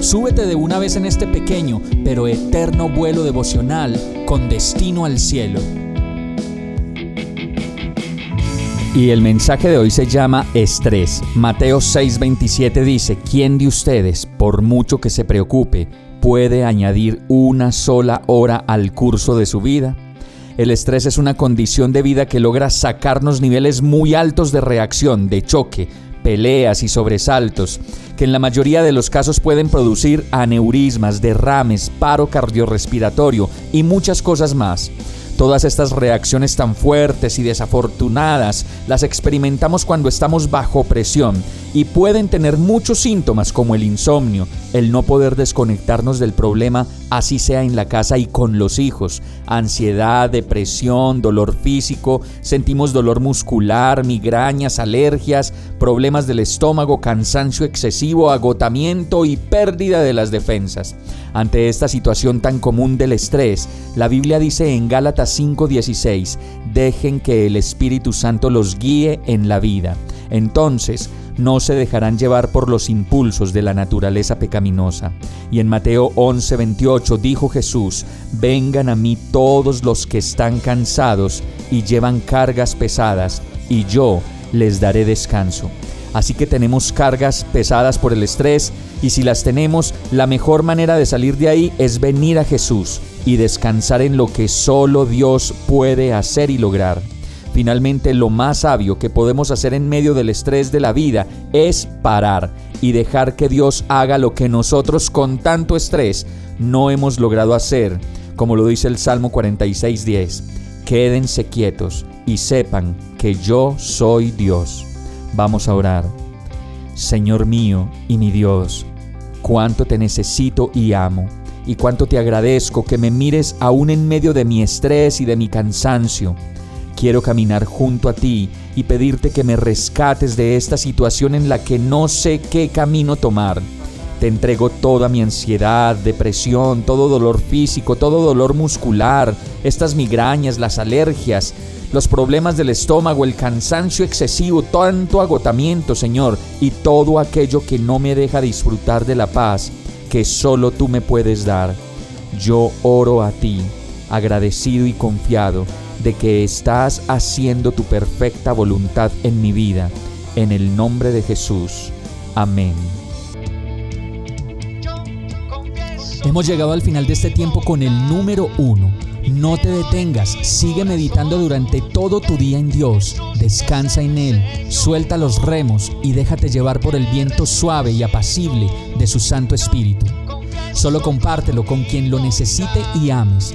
súbete de una vez en este pequeño pero eterno vuelo devocional con destino al cielo. Y el mensaje de hoy se llama estrés. Mateo 6:27 dice, ¿quién de ustedes, por mucho que se preocupe, puede añadir una sola hora al curso de su vida? El estrés es una condición de vida que logra sacarnos niveles muy altos de reacción, de choque, peleas y sobresaltos, que en la mayoría de los casos pueden producir aneurismas, derrames, paro cardiorrespiratorio y muchas cosas más. Todas estas reacciones tan fuertes y desafortunadas las experimentamos cuando estamos bajo presión y pueden tener muchos síntomas como el insomnio, el no poder desconectarnos del problema, así sea en la casa y con los hijos, ansiedad, depresión, dolor físico, sentimos dolor muscular, migrañas, alergias, problemas del estómago, cansancio excesivo, agotamiento y pérdida de las defensas. Ante esta situación tan común del estrés, la Biblia dice en Gálatas 5:16, dejen que el Espíritu Santo los guíe en la vida. Entonces, no se dejarán llevar por los impulsos de la naturaleza pecaminosa. Y en Mateo 11:28 dijo Jesús, vengan a mí todos los que están cansados y llevan cargas pesadas, y yo les daré descanso. Así que tenemos cargas pesadas por el estrés y si las tenemos, la mejor manera de salir de ahí es venir a Jesús y descansar en lo que solo Dios puede hacer y lograr. Finalmente, lo más sabio que podemos hacer en medio del estrés de la vida es parar y dejar que Dios haga lo que nosotros con tanto estrés no hemos logrado hacer, como lo dice el Salmo 46.10. Quédense quietos y sepan que yo soy Dios. Vamos a orar. Señor mío y mi Dios, cuánto te necesito y amo, y cuánto te agradezco que me mires aún en medio de mi estrés y de mi cansancio Quiero caminar junto a ti y pedirte que me rescates de esta situación en la que no sé qué camino tomar. Te entrego toda mi ansiedad, depresión, todo dolor físico, todo dolor muscular, estas migrañas, las alergias, los problemas del estómago, el cansancio excesivo, tanto agotamiento, Señor, y todo aquello que no me deja disfrutar de la paz que solo tú me puedes dar. Yo oro a ti, agradecido y confiado de que estás haciendo tu perfecta voluntad en mi vida. En el nombre de Jesús. Amén. Hemos llegado al final de este tiempo con el número uno. No te detengas, sigue meditando durante todo tu día en Dios, descansa en Él, suelta los remos y déjate llevar por el viento suave y apacible de su Santo Espíritu. Solo compártelo con quien lo necesite y ames